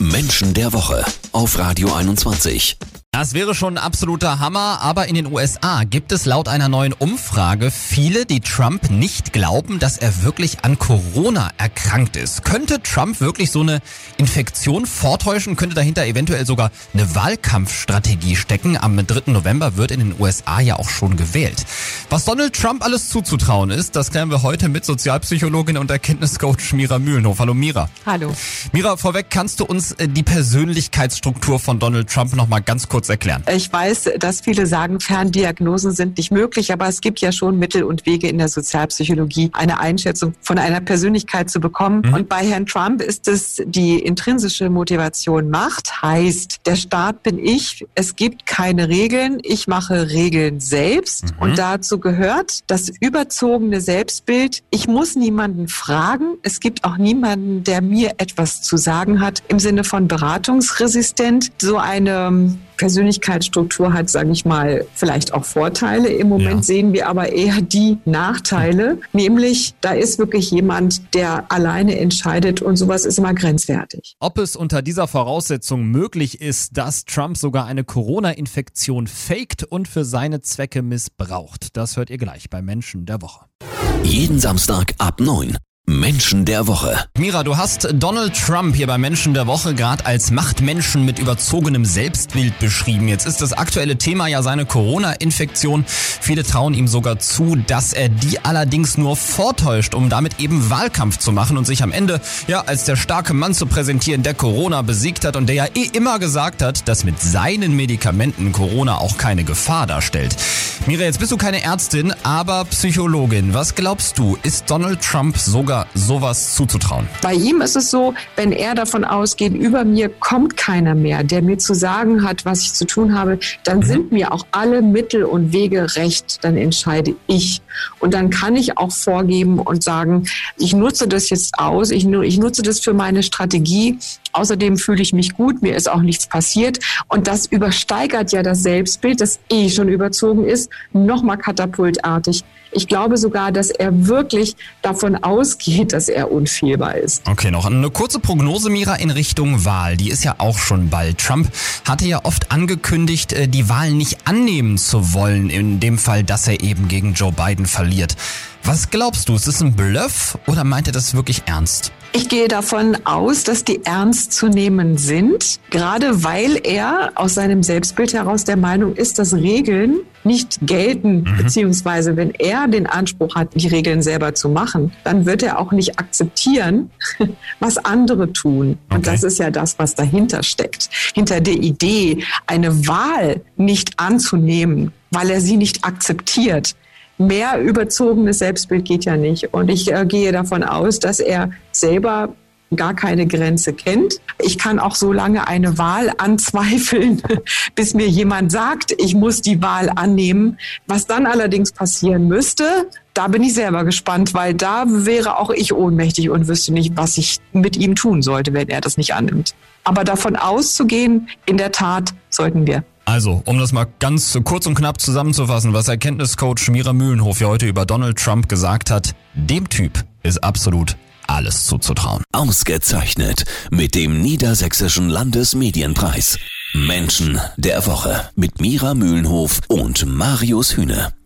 Menschen der Woche auf Radio 21. Das wäre schon ein absoluter Hammer, aber in den USA gibt es laut einer neuen Umfrage viele, die Trump nicht glauben, dass er wirklich an Corona erkrankt ist. Könnte Trump wirklich so eine Infektion vortäuschen? Könnte dahinter eventuell sogar eine Wahlkampfstrategie stecken? Am 3. November wird in den USA ja auch schon gewählt. Was Donald Trump alles zuzutrauen ist, das klären wir heute mit Sozialpsychologin und Erkenntniscoach Mira Mühlenhof. Hallo Mira. Hallo. Mira, vorweg kannst du uns äh, die Persönlichkeitsstruktur von Donald Trump noch mal ganz kurz erklären? Ich weiß, dass viele sagen, Ferndiagnosen sind nicht möglich, aber es gibt ja schon Mittel und Wege in der Sozialpsychologie, eine Einschätzung von einer Persönlichkeit zu bekommen. Mhm. Und bei Herrn Trump ist es die intrinsische Motivation Macht, heißt, der Staat bin ich, es gibt keine Regeln, ich mache Regeln selbst. Mhm. Und dazu gehört das überzogene Selbstbild, ich muss niemanden fragen, es gibt auch niemanden, der mir etwas zu sagen hat, im Sinne von beratungsresistent. So eine Persönlichkeitsstruktur hat, sage ich mal, vielleicht auch Vorteile. Im Moment ja. sehen wir aber eher die Nachteile, nämlich da ist wirklich jemand, der alleine entscheidet und sowas ist immer grenzwertig. Ob es unter dieser Voraussetzung möglich ist, dass Trump sogar eine Corona-Infektion faked und für seine Zwecke missbraucht, das hört ihr gleich bei Menschen der Woche. Jeden Samstag ab 9. Menschen der Woche. Mira, du hast Donald Trump hier bei Menschen der Woche gerade als Machtmenschen mit überzogenem Selbstbild beschrieben. Jetzt ist das aktuelle Thema ja seine Corona-Infektion. Viele trauen ihm sogar zu, dass er die allerdings nur vortäuscht, um damit eben Wahlkampf zu machen und sich am Ende ja als der starke Mann zu präsentieren, der Corona besiegt hat und der ja eh immer gesagt hat, dass mit seinen Medikamenten Corona auch keine Gefahr darstellt. Mira, jetzt bist du keine Ärztin, aber Psychologin. Was glaubst du, ist Donald Trump sogar sowas zuzutrauen? Bei ihm ist es so, wenn er davon ausgeht, über mir kommt keiner mehr, der mir zu sagen hat, was ich zu tun habe, dann mhm. sind mir auch alle Mittel und Wege recht, dann entscheide ich. Und dann kann ich auch vorgeben und sagen, ich nutze das jetzt aus, ich, ich nutze das für meine Strategie. Außerdem fühle ich mich gut, mir ist auch nichts passiert. Und das übersteigert ja das Selbstbild, das eh schon überzogen ist, nochmal katapultartig. Ich glaube sogar, dass er wirklich davon ausgeht, dass er unfehlbar ist. Okay, noch eine kurze Prognose, Mira, in Richtung Wahl. Die ist ja auch schon bald. Trump hatte ja oft angekündigt, äh, die Wahl nicht annehmen zu wollen, in dem Fall, dass er eben gegen Joe Biden verliert. Was glaubst du, ist es ein Bluff oder meint er das wirklich ernst? Ich gehe davon aus, dass die ernst zu nehmen sind, gerade weil er aus seinem Selbstbild heraus der Meinung ist, dass Regeln nicht gelten, mhm. beziehungsweise wenn er den Anspruch hat, die Regeln selber zu machen, dann wird er auch nicht akzeptieren, was andere tun. Okay. Und das ist ja das, was dahinter steckt. Hinter der Idee, eine Wahl nicht anzunehmen, weil er sie nicht akzeptiert, mehr überzogenes Selbstbild geht ja nicht. Und ich äh, gehe davon aus, dass er selber gar keine Grenze kennt. Ich kann auch so lange eine Wahl anzweifeln, bis mir jemand sagt, ich muss die Wahl annehmen. Was dann allerdings passieren müsste, da bin ich selber gespannt, weil da wäre auch ich ohnmächtig und wüsste nicht, was ich mit ihm tun sollte, wenn er das nicht annimmt. Aber davon auszugehen, in der Tat sollten wir. Also, um das mal ganz kurz und knapp zusammenzufassen, was Erkenntniscoach Mira Mühlenhof ja heute über Donald Trump gesagt hat, dem Typ ist absolut alles zuzutrauen. Ausgezeichnet mit dem Niedersächsischen Landesmedienpreis. Menschen der Woche mit Mira Mühlenhof und Marius Hühne.